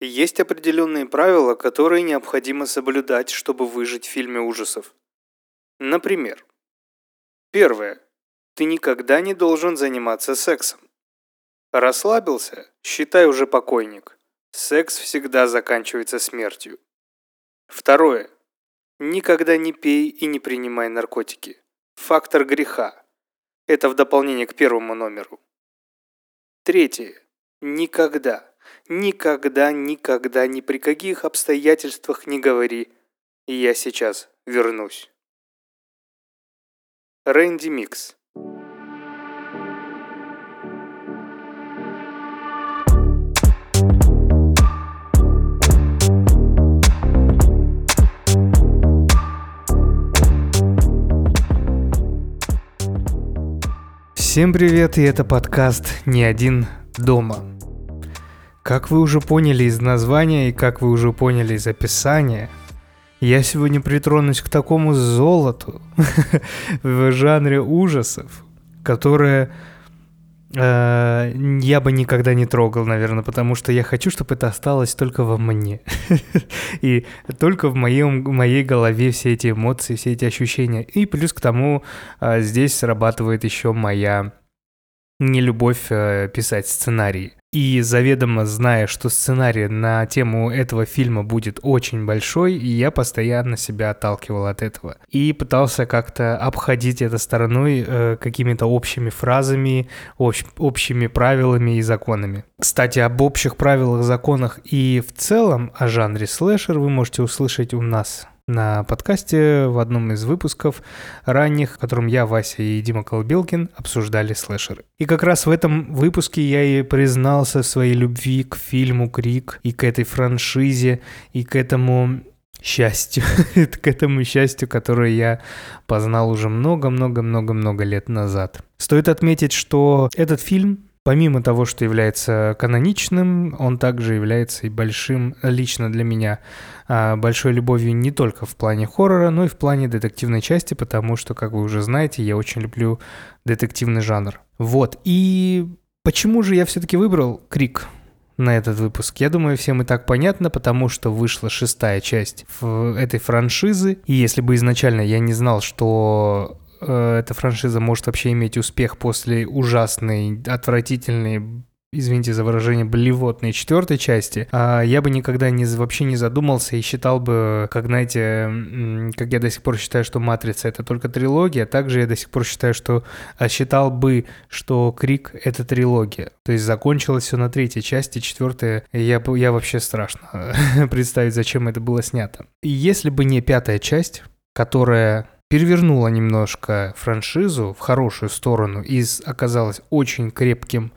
Есть определенные правила, которые необходимо соблюдать, чтобы выжить в фильме ужасов. Например, первое. Ты никогда не должен заниматься сексом. Расслабился? Считай уже покойник. Секс всегда заканчивается смертью. Второе. Никогда не пей и не принимай наркотики. Фактор греха. Это в дополнение к первому номеру. Третье. Никогда, никогда, никогда, ни при каких обстоятельствах не говори «я сейчас вернусь». Рэнди Микс Всем привет, и это подкаст «Не один дома». Как вы уже поняли из названия и как вы уже поняли из описания, я сегодня притронусь к такому золоту в жанре ужасов, которое Э, я бы никогда не трогал, наверное, потому что я хочу, чтобы это осталось только во мне. И только в моем, моей голове все эти эмоции, все эти ощущения. И плюс к тому э, здесь срабатывает еще моя нелюбовь э, писать сценарии. И заведомо зная, что сценарий на тему этого фильма будет очень большой, я постоянно себя отталкивал от этого. И пытался как-то обходить это стороной э, какими-то общими фразами, общ, общими правилами и законами. Кстати, об общих правилах, законах и в целом о жанре слэшер вы можете услышать у нас на подкасте в одном из выпусков ранних, в котором я, Вася и Дима Колбелкин обсуждали слэшеры. И как раз в этом выпуске я и признался своей любви к фильму «Крик» и к этой франшизе, и к этому счастью, к этому счастью, которое я познал уже много-много-много-много лет назад. Стоит отметить, что этот фильм Помимо того, что является каноничным, он также является и большим, лично для меня, а, большой любовью не только в плане хоррора, но и в плане детективной части, потому что, как вы уже знаете, я очень люблю детективный жанр. Вот, и почему же я все-таки выбрал «Крик»? на этот выпуск. Я думаю, всем и так понятно, потому что вышла шестая часть этой франшизы. И если бы изначально я не знал, что эта франшиза может вообще иметь успех после ужасной, отвратительной извините за выражение, блевотной четвертой части, а я бы никогда не, вообще не задумался и считал бы, как, знаете, как я до сих пор считаю, что «Матрица» — это только трилогия, также я до сих пор считаю, что а считал бы, что «Крик» — это трилогия. То есть закончилось все на третьей части, четвертая, я, я вообще страшно представить, зачем это было снято. И если бы не пятая часть, которая перевернула немножко франшизу в хорошую сторону и оказалась очень крепким,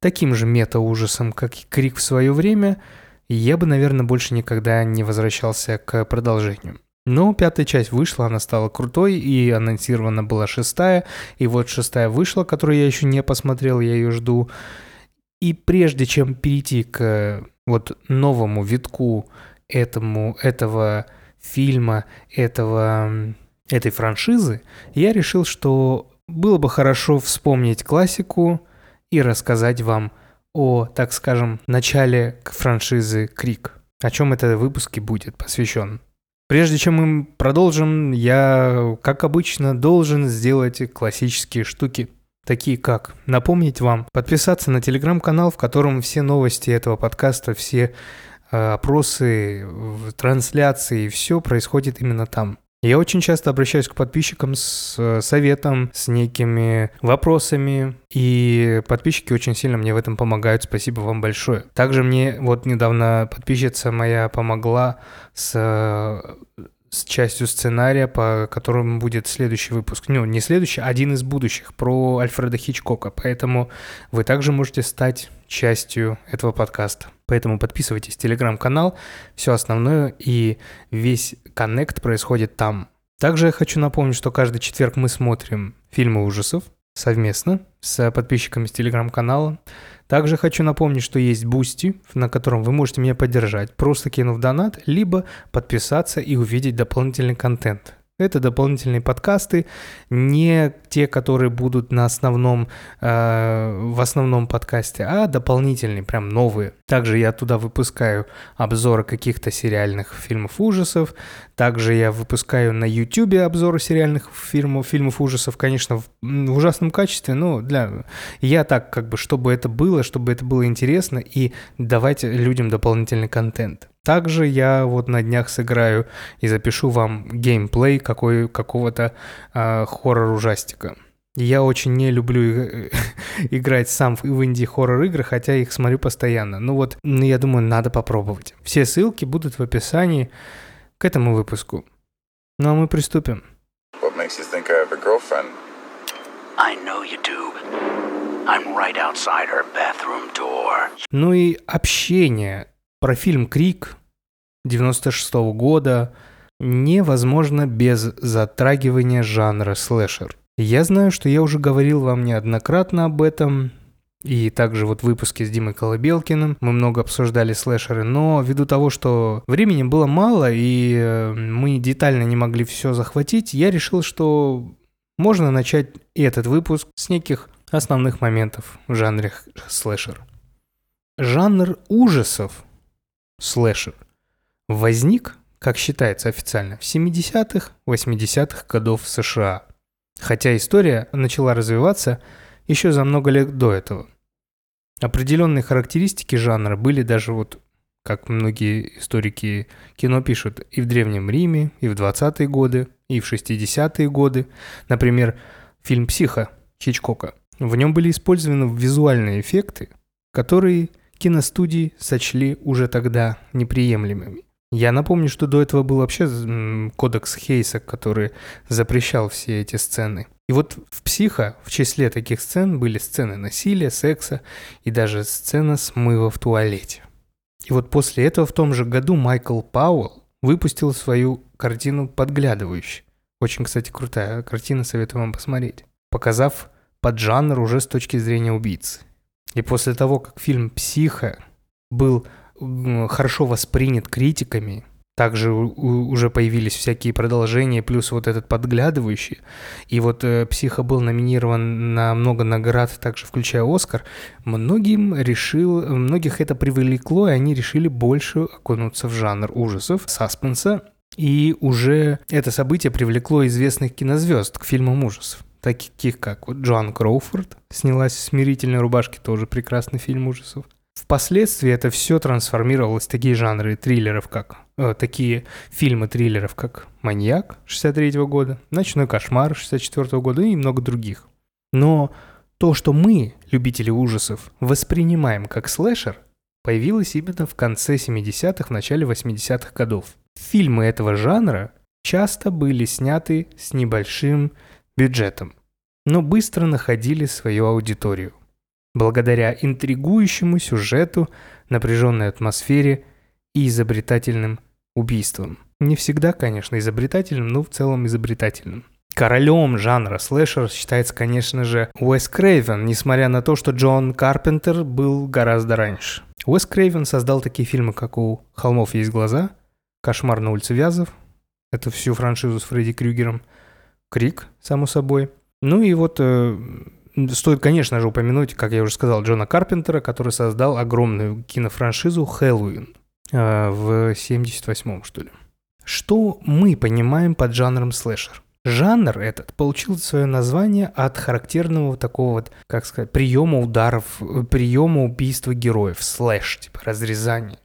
таким же мета-ужасом, как и Крик в свое время, я бы, наверное, больше никогда не возвращался к продолжению. Но пятая часть вышла, она стала крутой, и анонсирована была шестая, и вот шестая вышла, которую я еще не посмотрел, я ее жду. И прежде чем перейти к вот новому витку этому, этого фильма, этого этой франшизы, я решил, что было бы хорошо вспомнить классику и рассказать вам о, так скажем, начале франшизы Крик. О чем этот выпуск и будет посвящен. Прежде чем мы продолжим, я, как обычно, должен сделать классические штуки. Такие как напомнить вам подписаться на телеграм-канал, в котором все новости этого подкаста, все э, опросы, трансляции, все происходит именно там. Я очень часто обращаюсь к подписчикам с э, советом, с некими вопросами, и подписчики очень сильно мне в этом помогают. Спасибо вам большое. Также мне вот недавно подписчица моя помогла с э, с частью сценария, по которому будет следующий выпуск. Ну, не следующий, а один из будущих, про Альфреда Хичкока. Поэтому вы также можете стать частью этого подкаста. Поэтому подписывайтесь, телеграм-канал, все основное и весь коннект происходит там. Также я хочу напомнить, что каждый четверг мы смотрим фильмы ужасов совместно с подписчиками с телеграм-канала. Также хочу напомнить, что есть Бусти, на котором вы можете меня поддержать, просто кинув донат, либо подписаться и увидеть дополнительный контент. Это дополнительные подкасты, не те, которые будут на основном, э, в основном подкасте, а дополнительные, прям новые. Также я туда выпускаю обзоры каких-то сериальных фильмов ужасов. Также я выпускаю на YouTube обзоры сериальных фильмов, фильмов ужасов, конечно, в, в ужасном качестве, но для... Я так, как бы, чтобы это было, чтобы это было интересно, и давать людям дополнительный контент. Также я вот на днях сыграю и запишу вам геймплей какой, какого-то э, хоррор-ужастика. Я очень не люблю играть сам в инди-хоррор игры, хотя их смотрю постоянно. Ну вот, я думаю, надо попробовать. Все ссылки будут в описании к этому выпуску. Ну а мы приступим. What makes you think I have a girlfriend? I know you do. I'm right outside her bathroom door. Ну и общение про фильм «Крик» 96 -го года невозможно без затрагивания жанра слэшер. Я знаю, что я уже говорил вам неоднократно об этом, и также вот в выпуске с Димой Колобелкиным мы много обсуждали слэшеры, но ввиду того, что времени было мало и э, мы детально не могли все захватить, я решил, что можно начать этот выпуск с неких основных моментов в жанре слэшер. Жанр ужасов слэшер, возник, как считается официально, в 70-х, 80-х годов США. Хотя история начала развиваться еще за много лет до этого. Определенные характеристики жанра были даже вот, как многие историки кино пишут, и в Древнем Риме, и в 20-е годы, и в 60-е годы. Например, фильм «Психо» Хичкока. В нем были использованы визуальные эффекты, которые киностудии сочли уже тогда неприемлемыми. Я напомню, что до этого был вообще кодекс Хейса, который запрещал все эти сцены. И вот в «Психо» в числе таких сцен были сцены насилия, секса и даже сцена смыва в туалете. И вот после этого в том же году Майкл Пауэлл выпустил свою картину «Подглядывающий». Очень, кстати, крутая картина, советую вам посмотреть. Показав поджанр уже с точки зрения убийцы. И после того, как фильм «Психо» был хорошо воспринят критиками, также уже появились всякие продолжения, плюс вот этот подглядывающий. И вот э, «Психо» был номинирован на много наград, также включая «Оскар». Многим решил, многих это привлекло, и они решили больше окунуться в жанр ужасов, саспенса. И уже это событие привлекло известных кинозвезд к фильмам ужасов таких как вот Джоан Кроуфорд, снялась в «Смирительной рубашке», тоже прекрасный фильм ужасов. Впоследствии это все трансформировалось в такие жанры триллеров, как э, такие фильмы триллеров, как «Маньяк» 63 -го года, «Ночной кошмар» 64 -го года и много других. Но то, что мы, любители ужасов, воспринимаем как слэшер, появилось именно в конце 70-х, в начале 80-х годов. Фильмы этого жанра часто были сняты с небольшим бюджетом, но быстро находили свою аудиторию. Благодаря интригующему сюжету, напряженной атмосфере и изобретательным убийствам. Не всегда, конечно, изобретательным, но в целом изобретательным. Королем жанра слэшер считается, конечно же, Уэс Крейвен, несмотря на то, что Джон Карпентер был гораздо раньше. Уэс Крейвен создал такие фильмы, как «У холмов есть глаза», «Кошмар на улице Вязов», это всю франшизу с Фредди Крюгером – Крик, само собой. Ну и вот э, стоит, конечно же, упомянуть, как я уже сказал, Джона Карпентера, который создал огромную кинофраншизу «Хэллоуин» э, в 78-м, что ли. Что мы понимаем под жанром слэшер? Жанр этот получил свое название от характерного такого вот, как сказать, приема ударов, приема убийства героев, слэш, типа разрезание.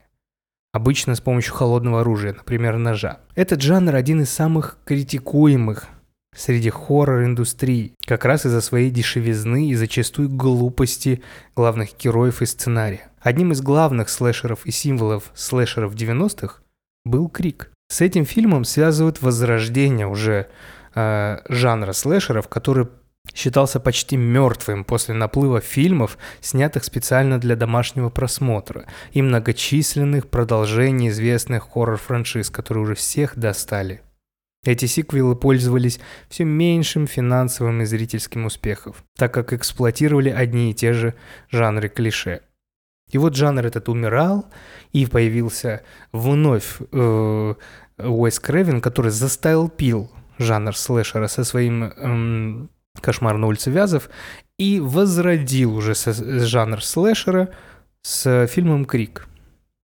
Обычно с помощью холодного оружия, например, ножа. Этот жанр один из самых критикуемых среди хоррор-индустрии, как раз из-за своей дешевизны и зачастую глупости главных героев и сценария. Одним из главных слэшеров и символов слэшеров 90-х был Крик. С этим фильмом связывают возрождение уже э, жанра слэшеров, который считался почти мертвым после наплыва фильмов, снятых специально для домашнего просмотра, и многочисленных продолжений известных хоррор-франшиз, которые уже всех достали. Эти сиквелы пользовались все меньшим финансовым и зрительским успехом, так как эксплуатировали одни и те же жанры клише. И вот жанр этот умирал, и появился вновь э, Уэс Кревин, который пил жанр слэшера со своим эм, «Кошмар на улице Вязов» и возродил уже со, жанр слэшера с фильмом «Крик».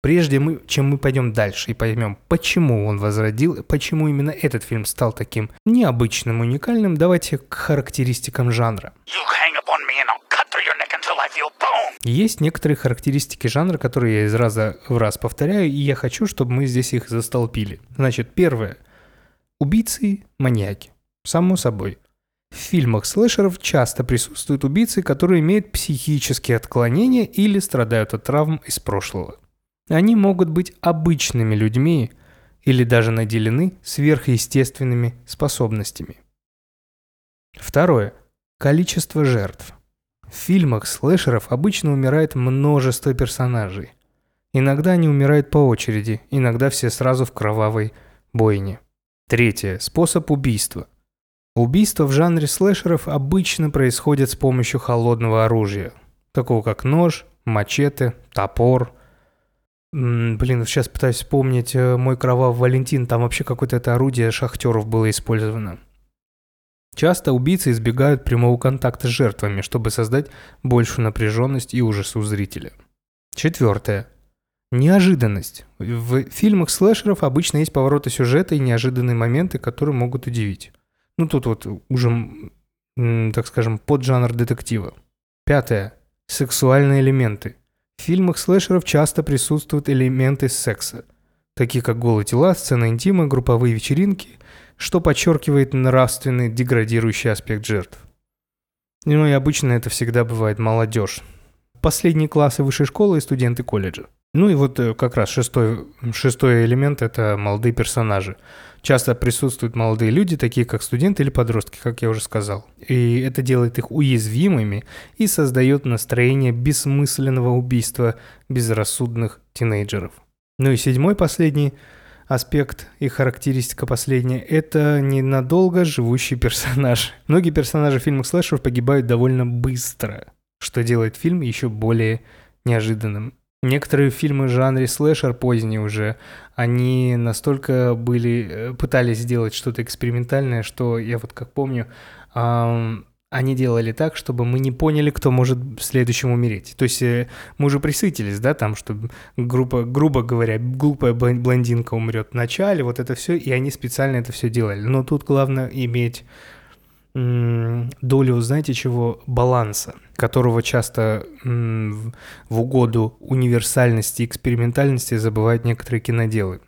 Прежде мы, чем мы пойдем дальше и поймем, почему он возродил, почему именно этот фильм стал таким необычным, уникальным, давайте к характеристикам жанра. Есть некоторые характеристики жанра, которые я из раза в раз повторяю, и я хочу, чтобы мы здесь их застолпили. Значит, первое. Убийцы – маньяки. Само собой. В фильмах слэшеров часто присутствуют убийцы, которые имеют психические отклонения или страдают от травм из прошлого. Они могут быть обычными людьми или даже наделены сверхъестественными способностями. Второе. Количество жертв. В фильмах слэшеров обычно умирает множество персонажей. Иногда они умирают по очереди, иногда все сразу в кровавой бойне. Третье. Способ убийства. Убийства в жанре слэшеров обычно происходят с помощью холодного оружия, такого как нож, мачете, топор, Блин, сейчас пытаюсь вспомнить э, мой кровавый Валентин. Там вообще какое-то это орудие шахтеров было использовано. Часто убийцы избегают прямого контакта с жертвами, чтобы создать большую напряженность и ужас у зрителя. Четвертое. Неожиданность. В фильмах слэшеров обычно есть повороты сюжета и неожиданные моменты, которые могут удивить. Ну тут вот уже, так скажем, поджанр детектива. Пятое. Сексуальные элементы. В фильмах слэшеров часто присутствуют элементы секса, такие как голые тела, сцены интима, групповые вечеринки, что подчеркивает нравственный деградирующий аспект жертв. Ну и обычно это всегда бывает молодежь. Последние классы высшей школы и студенты колледжа. Ну и вот э, как раз шестой, шестой элемент – это молодые персонажи. Часто присутствуют молодые люди, такие как студенты или подростки, как я уже сказал. И это делает их уязвимыми и создает настроение бессмысленного убийства безрассудных тинейджеров. Ну и седьмой, последний аспект и характеристика последняя – это ненадолго живущий персонаж. Многие персонажи в фильмах слэшеров погибают довольно быстро, что делает фильм еще более неожиданным. Некоторые фильмы в жанре слэшер поздние уже, они настолько были, э, пытались сделать что-то экспериментальное, что я вот как помню, эм, они делали так, чтобы мы не поняли, кто может следующим умереть. То есть э, мы уже присытились, да, там, что группа, грубо говоря, глупая блондинка умрет в начале, вот это все, и они специально это все делали. Но тут главное иметь долю, знаете чего, баланса, которого часто в угоду универсальности и экспериментальности забывают некоторые киноделы.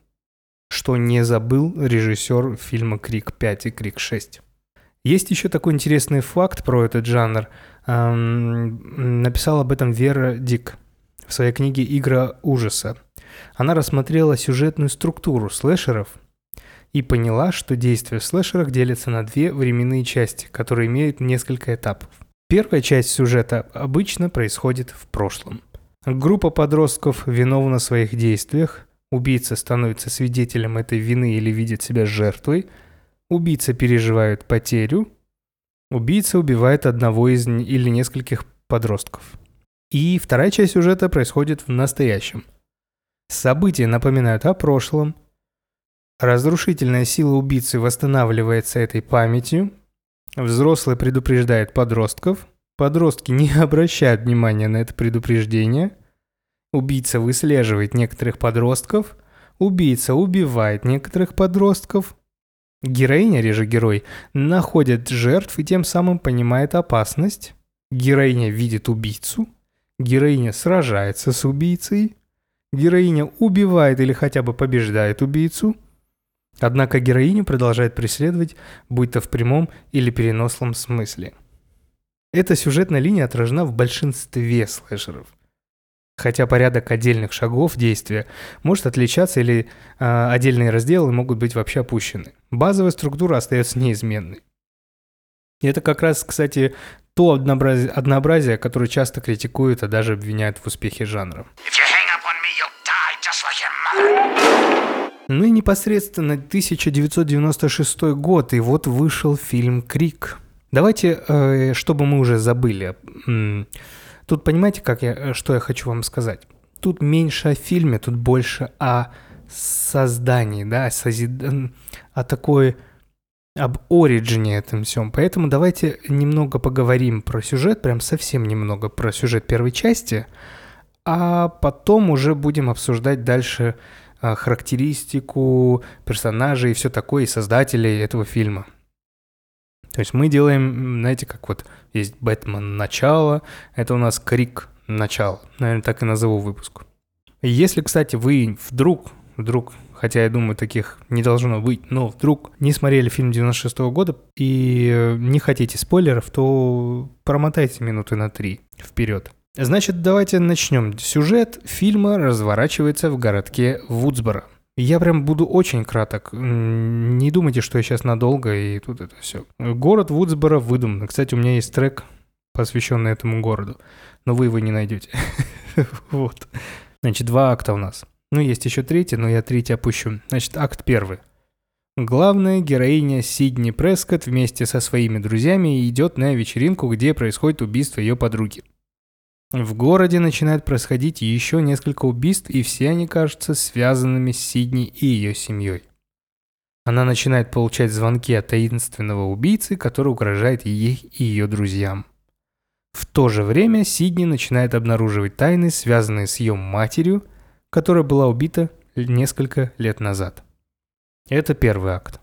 Что не забыл режиссер фильма «Крик 5» и «Крик 6». Есть еще такой интересный факт про этот жанр. Написал об этом Вера Дик в своей книге «Игра ужаса». Она рассмотрела сюжетную структуру слэшеров – и поняла, что действие в слэшерах делится на две временные части, которые имеют несколько этапов. Первая часть сюжета обычно происходит в прошлом. Группа подростков виновна в своих действиях, убийца становится свидетелем этой вины или видит себя жертвой, убийца переживает потерю, убийца убивает одного из или нескольких подростков. И вторая часть сюжета происходит в настоящем. События напоминают о прошлом – Разрушительная сила убийцы восстанавливается этой памятью. Взрослый предупреждает подростков. Подростки не обращают внимания на это предупреждение. Убийца выслеживает некоторых подростков. Убийца убивает некоторых подростков. Героиня, реже герой, находит жертв и тем самым понимает опасность. Героиня видит убийцу. Героиня сражается с убийцей. Героиня убивает или хотя бы побеждает убийцу – Однако героиню продолжает преследовать, будь то в прямом или переносном смысле. Эта сюжетная линия отражена в большинстве слэшеров. Хотя порядок отдельных шагов действия может отличаться или э, отдельные разделы могут быть вообще опущены. Базовая структура остается неизменной. И это как раз, кстати, то однообразие, однообразие которое часто критикуют, а даже обвиняют в успехе жанра. Ну и непосредственно 1996 год, и вот вышел фильм «Крик». Давайте, э, чтобы мы уже забыли. Тут понимаете, как я, э, что я хочу вам сказать? Тут меньше о фильме, тут больше о создании, да, о, созид... о такой об оригине этом всем. Поэтому давайте немного поговорим про сюжет, прям совсем немного про сюжет первой части, а потом уже будем обсуждать дальше характеристику персонажей и все такое, и создателей этого фильма. То есть мы делаем, знаете, как вот есть Бэтмен начало, это у нас Крик начало. Наверное, так и назову выпуск. Если, кстати, вы вдруг, вдруг, хотя я думаю, таких не должно быть, но вдруг не смотрели фильм 96 -го года и не хотите спойлеров, то промотайте минуты на три вперед. Значит, давайте начнем. Сюжет фильма разворачивается в городке Вудсборо. Я прям буду очень краток. Не думайте, что я сейчас надолго и тут это все. Город Вудсборо выдуман. Кстати, у меня есть трек, посвященный этому городу, но вы его не найдете. Вот. Значит, два акта у нас. Ну, есть еще третий, но я третий опущу. Значит, акт первый. Главная героиня Сидни Прескотт вместе со своими друзьями идет на вечеринку, где происходит убийство ее подруги. В городе начинает происходить еще несколько убийств, и все они кажутся связанными с Сидни и ее семьей. Она начинает получать звонки от таинственного убийцы, который угрожает ей и ее друзьям. В то же время Сидни начинает обнаруживать тайны, связанные с ее матерью, которая была убита несколько лет назад. Это первый акт.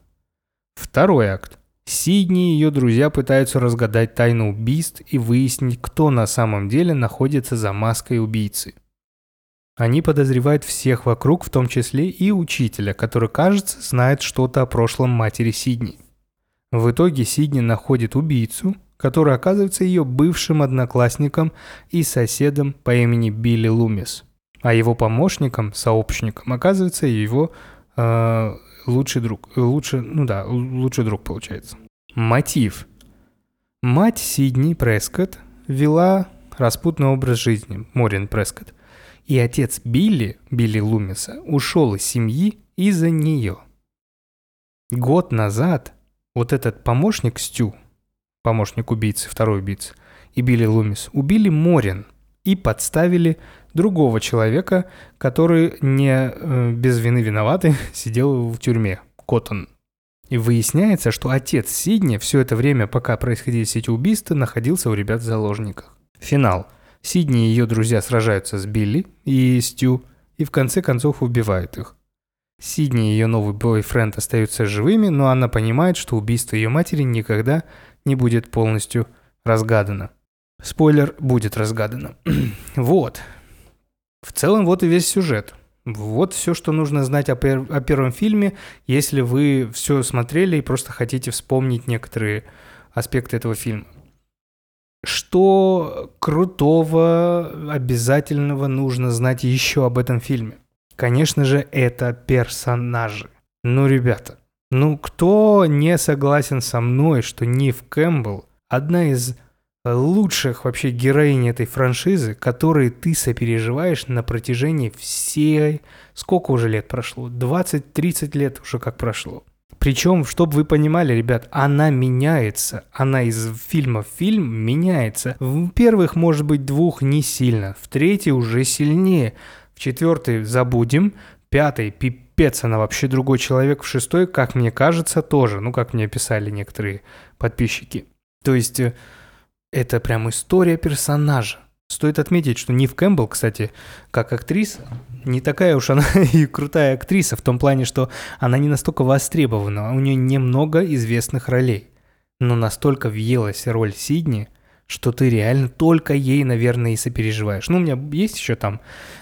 Второй акт. Сидни и ее друзья пытаются разгадать тайну убийств и выяснить, кто на самом деле находится за маской убийцы. Они подозревают всех вокруг, в том числе и учителя, который, кажется, знает что-то о прошлом матери Сидни. В итоге Сидни находит убийцу, который оказывается ее бывшим одноклассником и соседом по имени Билли Лумис. А его помощником, сообщником, оказывается его э, лучший друг. Лучше, ну да, лучший друг получается. Мотив. Мать Сидни Прескотт вела распутный образ жизни, Морин Прескотт. И отец Билли, Билли Лумиса, ушел из семьи из-за нее. Год назад вот этот помощник Стю, помощник убийцы, второй убийцы, и Билли Лумис убили Морин и подставили другого человека, который не э, без вины виноватый сидел в тюрьме, Коттон. И выясняется, что отец Сидни все это время, пока происходили все эти убийства, находился у ребят в заложниках. Финал. Сидни и ее друзья сражаются с Билли и Стю, и в конце концов убивают их. Сидни и ее новый бойфренд остаются живыми, но она понимает, что убийство ее матери никогда не будет полностью разгадано. Спойлер, будет разгадано. вот. В целом, вот и весь сюжет. Вот все, что нужно знать о, пер- о первом фильме, если вы все смотрели и просто хотите вспомнить некоторые аспекты этого фильма. Что крутого, обязательного нужно знать еще об этом фильме? Конечно же, это персонажи. Ну, ребята, ну кто не согласен со мной, что Нив Кэмпбелл одна из лучших вообще героинь этой франшизы, которые ты сопереживаешь на протяжении всей... Сколько уже лет прошло? 20-30 лет уже как прошло. Причем, чтобы вы понимали, ребят, она меняется. Она из фильма в фильм меняется. В первых, может быть, двух не сильно. В третий уже сильнее. В четвертый забудем. Пятый, пипец, она вообще другой человек. В шестой, как мне кажется, тоже. Ну, как мне писали некоторые подписчики. То есть э, это прям история персонажа. Стоит отметить, что Нив Кэмпбелл, кстати, как актриса, не такая уж она и крутая актриса в том плане, что она не настолько востребована, у нее немного известных ролей. Но настолько въелась роль Сидни, что ты реально только ей, наверное, и сопереживаешь. Ну, у меня есть еще там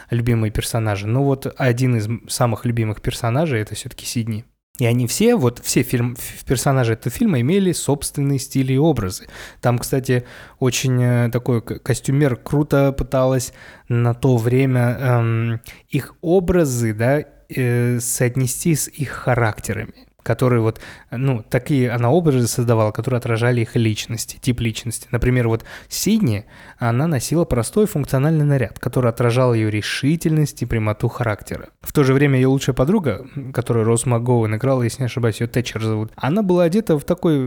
любимые персонажи, но вот один из самых любимых персонажей это все-таки Сидни. И они все, вот все фильм, персонажи этого фильма имели собственные стили и образы. Там, кстати, очень э, такой костюмер круто пыталась на то время эм, их образы, да, э, соотнести с их характерами которые вот, ну, такие она образы создавала, которые отражали их личности, тип личности. Например, вот Сидни, она носила простой функциональный наряд, который отражал ее решительность и прямоту характера. В то же время ее лучшая подруга, которую Роуз МакГоуэн играла, если не ошибаюсь, ее Тэтчер зовут, она была одета в такой,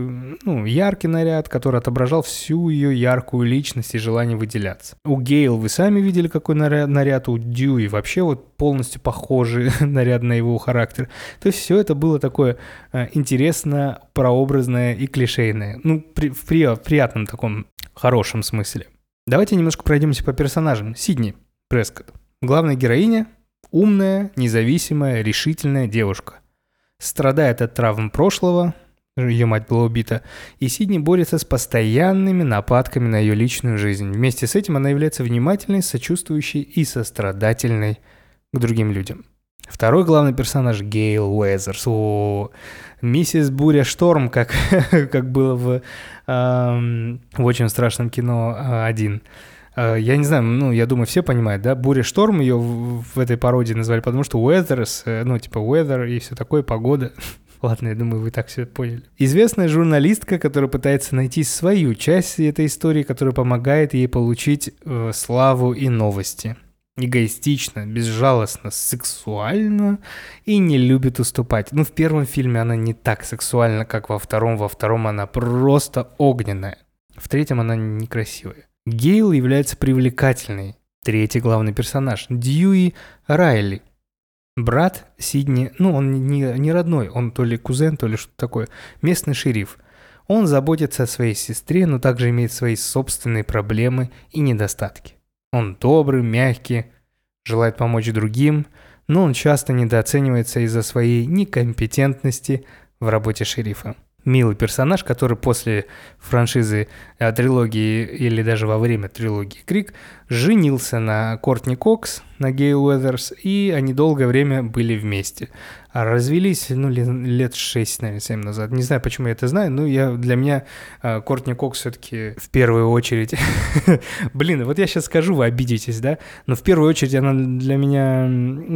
ну, яркий наряд, который отображал всю ее яркую личность и желание выделяться. У Гейл вы сами видели, какой наряд, наряд у Дьюи вообще вот полностью похожи наряд на его характер. То есть все это было такое э, интересно, прообразное и клишейное. Ну, при, в, при, в приятном таком хорошем смысле. Давайте немножко пройдемся по персонажам. Сидни Прескотт. Главная героиня – умная, независимая, решительная девушка. Страдает от травм прошлого, ее мать была убита, и Сидни борется с постоянными нападками на ее личную жизнь. Вместе с этим она является внимательной, сочувствующей и сострадательной к другим людям. Второй главный персонаж Гейл Уэзерс. О, миссис Буря Шторм, как, как было в, эм, в очень страшном кино э, один. Э, я не знаю, ну, я думаю, все понимают, да? Буря Шторм ее в, в этой пародии назвали, потому что Уэзерс, э, ну, типа Weather и все такое, погода. Ладно, я думаю, вы так все поняли. Известная журналистка, которая пытается найти свою часть этой истории, которая помогает ей получить э, славу и новости. Эгоистично, безжалостно, сексуально и не любит уступать. Ну, в первом фильме она не так сексуальна, как во втором. Во втором она просто огненная. В третьем она некрасивая. Гейл является привлекательной. Третий главный персонаж – Дьюи Райли. Брат Сидни, ну, он не, не родной, он то ли кузен, то ли что-то такое, местный шериф. Он заботится о своей сестре, но также имеет свои собственные проблемы и недостатки. Он добрый, мягкий, желает помочь другим, но он часто недооценивается из-за своей некомпетентности в работе шерифа милый персонаж, который после франшизы э, трилогии или даже во время трилогии Крик женился на Кортни Кокс, на Гейл Уэзерс, и они долгое время были вместе. А развелись, ну, лет 6, наверное, 7 назад. Не знаю, почему я это знаю, но я, для меня э, Кортни Кокс все-таки в первую очередь... Блин, вот я сейчас скажу, вы обидитесь, да? Но в первую очередь она для меня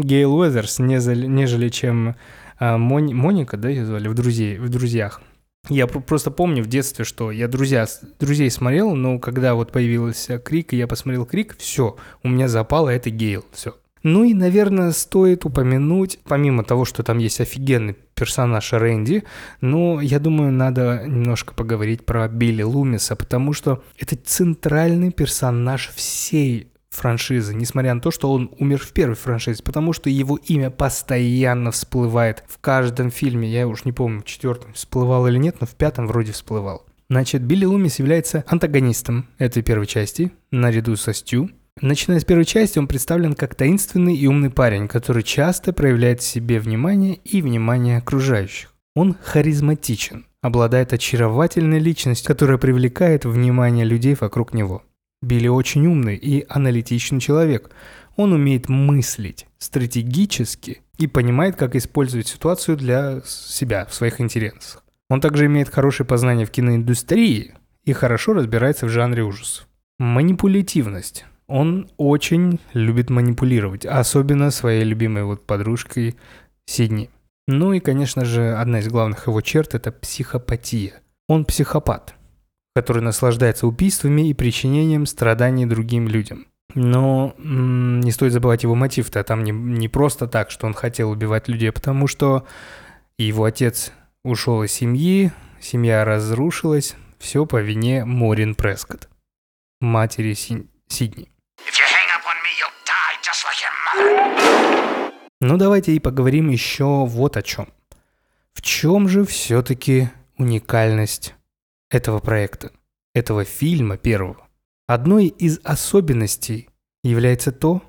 Гейл Уэзерс, нежели чем э, Моника, да, ее звали, в, друзей, в «Друзьях». Я просто помню в детстве, что я друзья, друзей смотрел, но когда вот появился Крик, и я посмотрел Крик, все, у меня запало это Гейл, все. Ну и, наверное, стоит упомянуть, помимо того, что там есть офигенный персонаж Рэнди, но я думаю, надо немножко поговорить про Билли Лумиса, потому что это центральный персонаж всей франшизы, несмотря на то, что он умер в первой франшизе, потому что его имя постоянно всплывает в каждом фильме. Я уж не помню, в четвертом всплывал или нет, но в пятом вроде всплывал. Значит, Билли Лумис является антагонистом этой первой части, наряду со Стю. Начиная с первой части, он представлен как таинственный и умный парень, который часто проявляет в себе внимание и внимание окружающих. Он харизматичен, обладает очаровательной личностью, которая привлекает внимание людей вокруг него. Билли очень умный и аналитичный человек. Он умеет мыслить стратегически и понимает, как использовать ситуацию для себя, в своих интересах. Он также имеет хорошее познание в киноиндустрии и хорошо разбирается в жанре ужасов. Манипулятивность. Он очень любит манипулировать, особенно своей любимой вот подружкой Сидни. Ну и, конечно же, одна из главных его черт – это психопатия. Он психопат – который наслаждается убийствами и причинением страданий другим людям. Но не стоит забывать его мотив-то. Там не, не просто так, что он хотел убивать людей, а потому что его отец ушел из семьи, семья разрушилась, все по вине Морин Прескотт, матери Си- Сидни. Ну давайте и поговорим еще вот о чем. В чем же все-таки уникальность этого проекта, этого фильма первого. Одной из особенностей является то,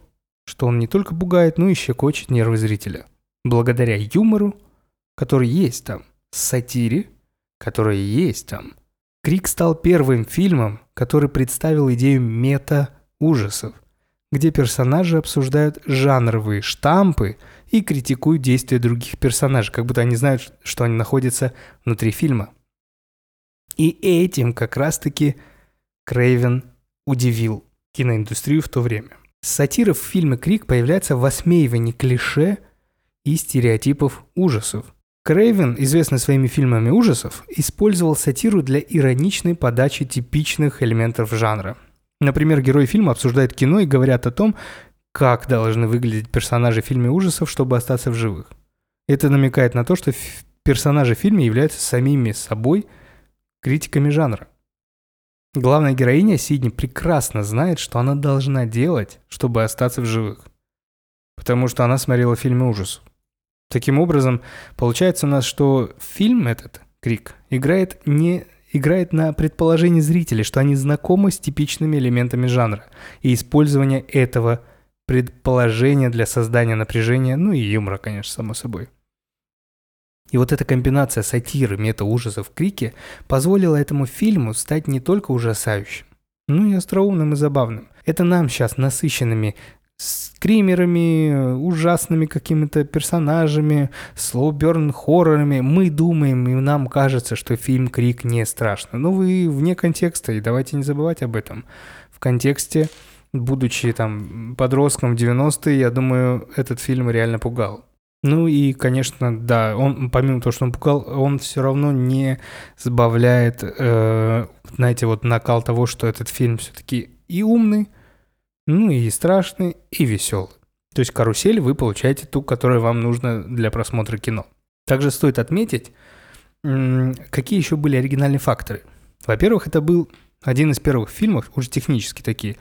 что он не только пугает, но и щекочет нервы зрителя. Благодаря юмору, который есть там, сатире, которая есть там, Крик стал первым фильмом, который представил идею мета-ужасов, где персонажи обсуждают жанровые штампы и критикуют действия других персонажей, как будто они знают, что они находятся внутри фильма – и этим как раз-таки Крейвен удивил киноиндустрию в то время. Сатира в фильме «Крик» появляется в осмеивании клише и стереотипов ужасов. Крейвен, известный своими фильмами ужасов, использовал сатиру для ироничной подачи типичных элементов жанра. Например, герои фильма обсуждают кино и говорят о том, как должны выглядеть персонажи в фильме ужасов, чтобы остаться в живых. Это намекает на то, что персонажи в фильме являются самими собой – критиками жанра. Главная героиня Сидни прекрасно знает, что она должна делать, чтобы остаться в живых. потому что она смотрела фильмы ужасов. Таким образом, получается у нас, что фильм этот, Крик, играет не играет на предположении зрителей, что они знакомы с типичными элементами жанра, и использование этого предположения для создания напряжения, ну и юмора, конечно, само собой. И вот эта комбинация сатиры, мета-ужасов, крики позволила этому фильму стать не только ужасающим, но и остроумным и забавным. Это нам сейчас насыщенными скримерами, ужасными какими-то персонажами, слоуберн хоррорами. Мы думаем, и нам кажется, что фильм «Крик» не страшно. Но вы вне контекста, и давайте не забывать об этом. В контексте, будучи там подростком в 90-е, я думаю, этот фильм реально пугал. Ну и, конечно, да, он, помимо того, что он пугал, он все равно не сбавляет, э, знаете, вот накал того, что этот фильм все-таки и умный, ну и страшный, и веселый. То есть карусель вы получаете ту, которая вам нужна для просмотра кино. Также стоит отметить, какие еще были оригинальные факторы. Во-первых, это был один из первых фильмов, уже технически такие,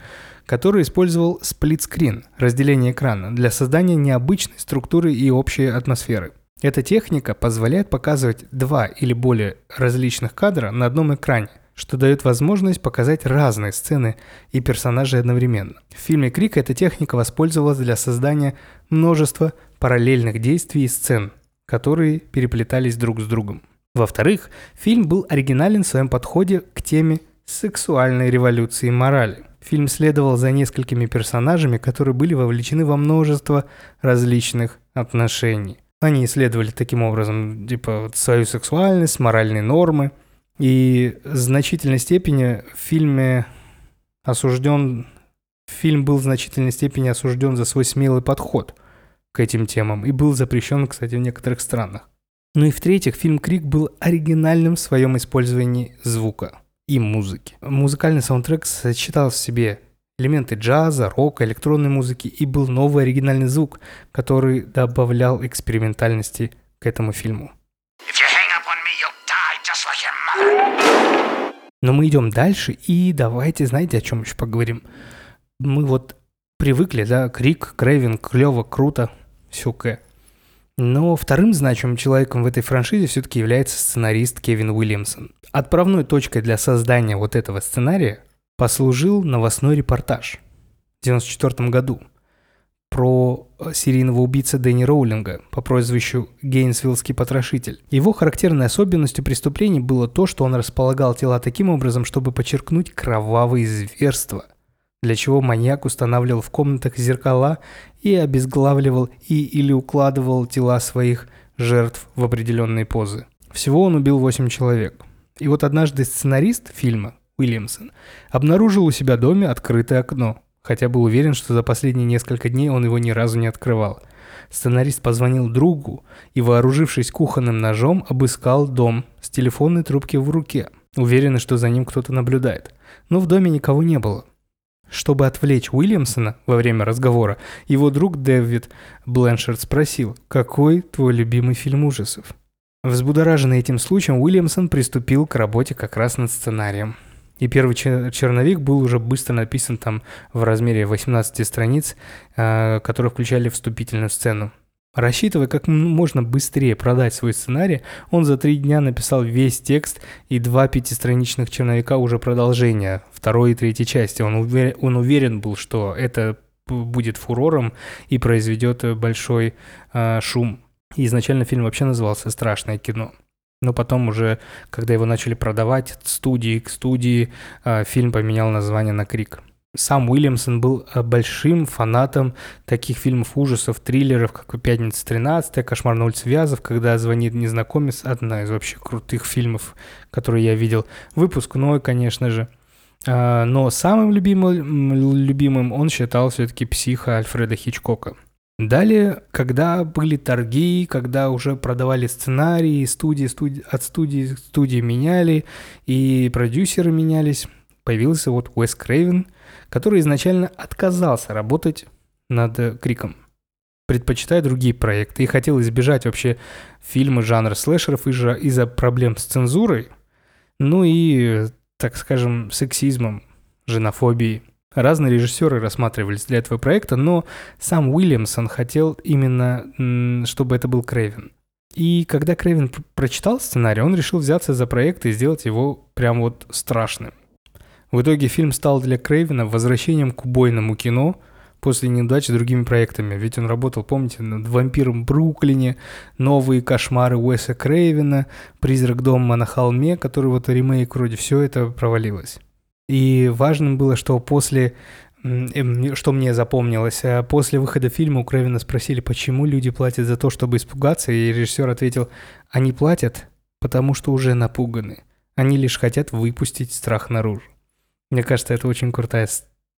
который использовал сплитскрин, разделение экрана, для создания необычной структуры и общей атмосферы. Эта техника позволяет показывать два или более различных кадра на одном экране, что дает возможность показать разные сцены и персонажей одновременно. В фильме «Крик» эта техника воспользовалась для создания множества параллельных действий и сцен, которые переплетались друг с другом. Во-вторых, фильм был оригинален в своем подходе к теме сексуальной революции морали. Фильм следовал за несколькими персонажами, которые были вовлечены во множество различных отношений. Они исследовали таким образом типа свою сексуальность, моральные нормы – и в значительной степени в фильме осужден... Фильм был в значительной степени осужден за свой смелый подход к этим темам и был запрещен, кстати, в некоторых странах. Ну и в-третьих, фильм «Крик» был оригинальным в своем использовании звука и музыки. Музыкальный саундтрек сочетал в себе элементы джаза, рока, электронной музыки и был новый оригинальный звук, который добавлял экспериментальности к этому фильму. Но мы идем дальше, и давайте, знаете, о чем еще поговорим? Мы вот привыкли, да, крик, крейвинг, клево, круто, все к. Но вторым значимым человеком в этой франшизе все-таки является сценарист Кевин Уильямсон. Отправной точкой для создания вот этого сценария послужил новостной репортаж в 1994 году – про э, серийного убийца Дэнни Роулинга по прозвищу Гейнсвиллский потрошитель. Его характерной особенностью преступлений было то, что он располагал тела таким образом, чтобы подчеркнуть кровавые зверства, для чего маньяк устанавливал в комнатах зеркала и обезглавливал и или укладывал тела своих жертв в определенные позы. Всего он убил 8 человек. И вот однажды сценарист фильма, Уильямсон, обнаружил у себя доме открытое окно – хотя был уверен, что за последние несколько дней он его ни разу не открывал. Сценарист позвонил другу и, вооружившись кухонным ножом, обыскал дом с телефонной трубки в руке, уверенный, что за ним кто-то наблюдает. Но в доме никого не было. Чтобы отвлечь Уильямсона во время разговора, его друг Дэвид Бленшард спросил, какой твой любимый фильм ужасов? Взбудораженный этим случаем, Уильямсон приступил к работе как раз над сценарием. И первый черновик был уже быстро написан там в размере 18 страниц, а, которые включали вступительную сцену. Рассчитывая как можно быстрее продать свой сценарий, он за три дня написал весь текст и два пятистраничных черновика уже продолжения второй и третьей части. Он, увер... он уверен был, что это будет фурором и произведет большой э, шум. И изначально фильм вообще назывался «Страшное кино». Но потом уже, когда его начали продавать от студии к студии, а, фильм поменял название на «Крик». Сам Уильямсон был а, большим фанатом таких фильмов ужасов, триллеров, как «Пятница 13», «Кошмар на улице Вязов», «Когда звонит незнакомец», одна из вообще крутых фильмов, которые я видел. «Выпускной», конечно же. А, но самым любимым, любимым он считал все-таки «Психа» Альфреда Хичкока – Далее, когда были торги, когда уже продавали сценарии, студии, студии, от студии студии меняли, и продюсеры менялись, появился вот Уэс Крейвен, который изначально отказался работать над Криком, предпочитая другие проекты, и хотел избежать вообще фильмы жанра слэшеров из-за проблем с цензурой, ну и, так скажем, сексизмом, женофобией. Разные режиссеры рассматривались для этого проекта, но сам Уильямсон хотел именно, чтобы это был Крейвен. И когда Крейвен прочитал сценарий, он решил взяться за проект и сделать его прям вот страшным. В итоге фильм стал для Крейвена возвращением к убойному кино после неудач с другими проектами. Ведь он работал, помните, над «Вампиром Бруклине», «Новые кошмары» Уэса Крейвена, «Призрак дома на холме», который вот ремейк вроде, все это провалилось. И важным было, что после что мне запомнилось. А после выхода фильма у Крэвина спросили, почему люди платят за то, чтобы испугаться, и режиссер ответил, они платят, потому что уже напуганы. Они лишь хотят выпустить страх наружу. Мне кажется, это очень крутая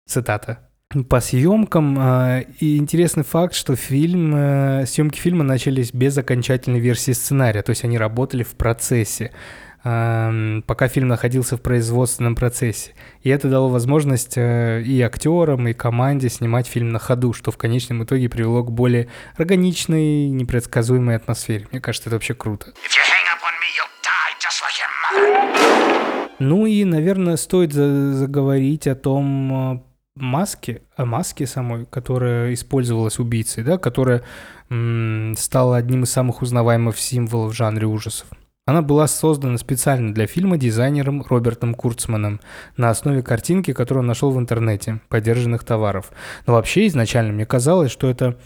цитата. По съемкам э, и интересный факт, что фильм, э, съемки фильма начались без окончательной версии сценария, то есть они работали в процессе пока фильм находился в производственном процессе. И это дало возможность э, и актерам, и команде снимать фильм на ходу, что в конечном итоге привело к более органичной, непредсказуемой атмосфере. Мне кажется, это вообще круто. Ну и, наверное, стоит заговорить о том э, маске, о маске самой, которая использовалась убийцей, да, которая стала одним из самых узнаваемых символов в жанре ужасов. Она была создана специально для фильма дизайнером Робертом Курцманом на основе картинки, которую он нашел в интернете, подержанных товаров. Но вообще изначально мне казалось, что это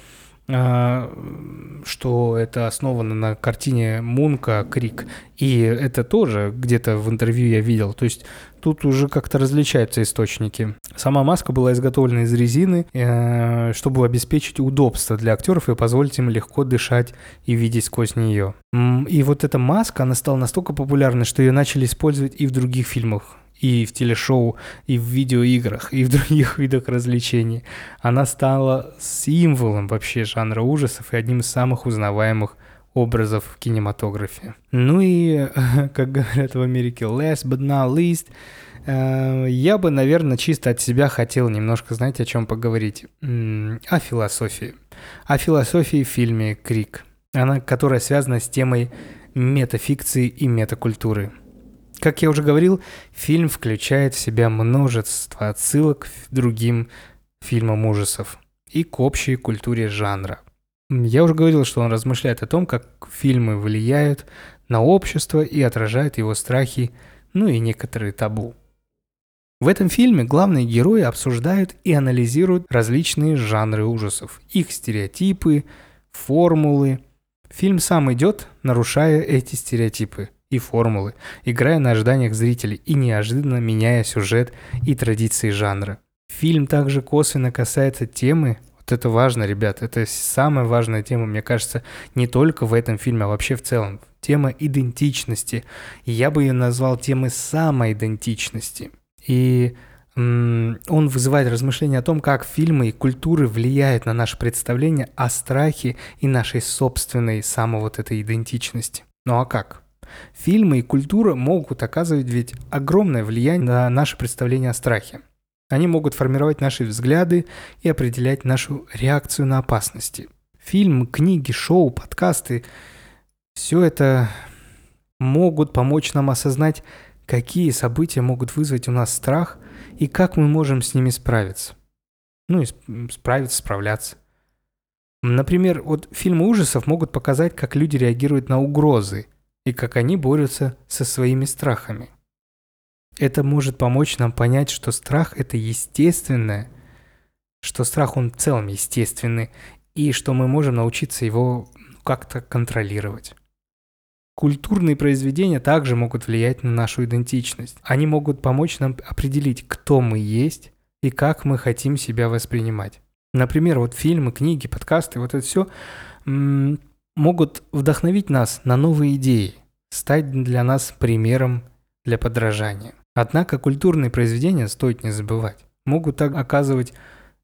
что это основано на картине Мунка «Крик». И это тоже где-то в интервью я видел. То есть тут уже как-то различаются источники. Сама маска была изготовлена из резины, э, чтобы обеспечить удобство для актеров и позволить им легко дышать и видеть сквозь нее. И вот эта маска, она стала настолько популярной, что ее начали использовать и в других фильмах и в телешоу, и в видеоиграх, и в других видах развлечений. Она стала символом вообще жанра ужасов и одним из самых узнаваемых образов в кинематографе. Ну и, как говорят в Америке, last but not least, э, я бы, наверное, чисто от себя хотел немножко, знаете, о чем поговорить? О философии. О философии в фильме «Крик», она, которая связана с темой метафикции и метакультуры – как я уже говорил, фильм включает в себя множество отсылок к другим фильмам ужасов и к общей культуре жанра. Я уже говорил, что он размышляет о том, как фильмы влияют на общество и отражают его страхи, ну и некоторые табу. В этом фильме главные герои обсуждают и анализируют различные жанры ужасов, их стереотипы, формулы. Фильм сам идет, нарушая эти стереотипы – и формулы, играя на ожиданиях зрителей и неожиданно меняя сюжет и традиции жанра. Фильм также косвенно касается темы, вот это важно, ребят, это самая важная тема, мне кажется, не только в этом фильме, а вообще в целом. Тема идентичности. я бы ее назвал темой самоидентичности. И он вызывает размышления о том, как фильмы и культуры влияют на наше представление о страхе и нашей собственной самой вот этой идентичности. Ну а как? Фильмы и культура могут оказывать ведь огромное влияние на наше представление о страхе. Они могут формировать наши взгляды и определять нашу реакцию на опасности. Фильм, книги, шоу, подкасты – все это могут помочь нам осознать, какие события могут вызвать у нас страх и как мы можем с ними справиться. Ну и справиться, справляться. Например, вот фильмы ужасов могут показать, как люди реагируют на угрозы – и как они борются со своими страхами. Это может помочь нам понять, что страх – это естественное, что страх, он в целом естественный, и что мы можем научиться его как-то контролировать. Культурные произведения также могут влиять на нашу идентичность. Они могут помочь нам определить, кто мы есть и как мы хотим себя воспринимать. Например, вот фильмы, книги, подкасты, вот это все могут вдохновить нас на новые идеи, стать для нас примером для подражания. Однако культурные произведения, стоит не забывать, могут так оказывать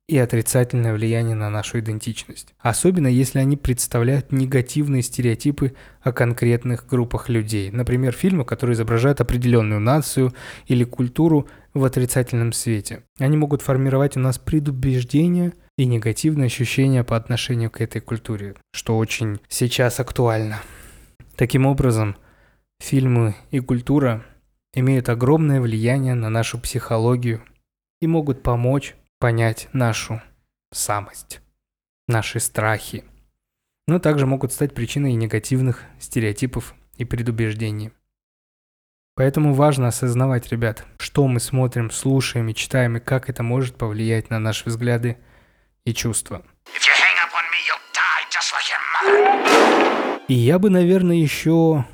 и отрицательное влияние на нашу идентичность. Особенно если они представляют негативные стереотипы о конкретных группах людей. Например, фильмы, которые изображают определенную нацию или культуру в отрицательном свете. Они могут формировать у нас предубеждения и негативные ощущения по отношению к этой культуре, что очень сейчас актуально. Таким образом, фильмы и культура имеют огромное влияние на нашу психологию и могут помочь понять нашу самость, наши страхи, но также могут стать причиной негативных стереотипов и предубеждений. Поэтому важно осознавать, ребят, что мы смотрим, слушаем и читаем, и как это может повлиять на наши взгляды и чувства. И я бы, наверное, еще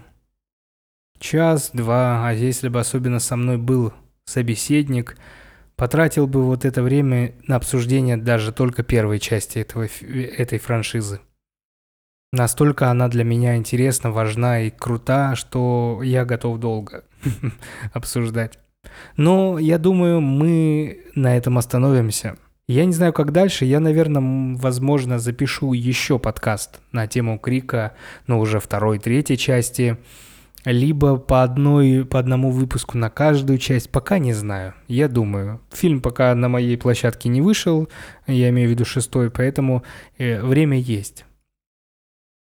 час-два, а если бы особенно со мной был собеседник, потратил бы вот это время на обсуждение даже только первой части этого, этой франшизы. Настолько она для меня интересна, важна и крута, что я готов долго обсуждать. Но я думаю, мы на этом остановимся. Я не знаю, как дальше. Я, наверное, возможно, запишу еще подкаст на тему Крика, но уже второй, третьей части. Либо по, одной, по одному выпуску на каждую часть. Пока не знаю. Я думаю. Фильм пока на моей площадке не вышел. Я имею в виду шестой, поэтому э, время есть.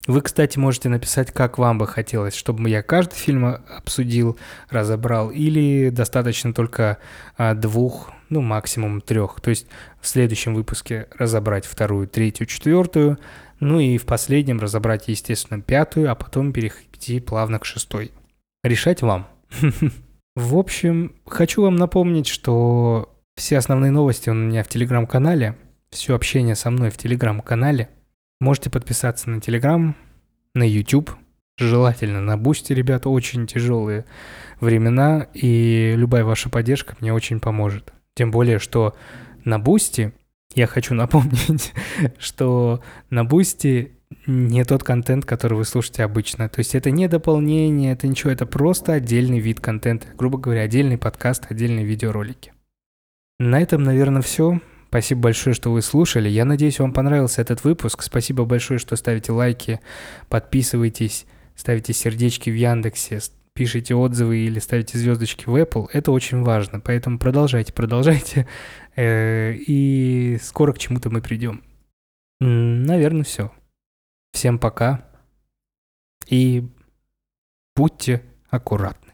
Вы, кстати, можете написать, как вам бы хотелось, чтобы я каждый фильм обсудил, разобрал, или достаточно только а, двух, ну, максимум трех. То есть в следующем выпуске разобрать вторую, третью, четвертую, ну и в последнем разобрать, естественно, пятую, а потом перейти плавно к шестой. Решать вам. В общем, хочу вам напомнить, что все основные новости у меня в телеграм-канале, все общение со мной в телеграм-канале – Можете подписаться на Телеграм, на YouTube, желательно на Бусти, ребята, очень тяжелые времена, и любая ваша поддержка мне очень поможет. Тем более, что на Бусти, я хочу напомнить, что на Бусти не тот контент, который вы слушаете обычно. То есть это не дополнение, это ничего, это просто отдельный вид контента. Грубо говоря, отдельный подкаст, отдельные видеоролики. На этом, наверное, все. Спасибо большое, что вы слушали. Я надеюсь, вам понравился этот выпуск. Спасибо большое, что ставите лайки, подписывайтесь, ставите сердечки в Яндексе, пишите отзывы или ставите звездочки в Apple. Это очень важно. Поэтому продолжайте, продолжайте. Э, и скоро к чему-то мы придем. Наверное, все. Всем пока. И будьте аккуратны.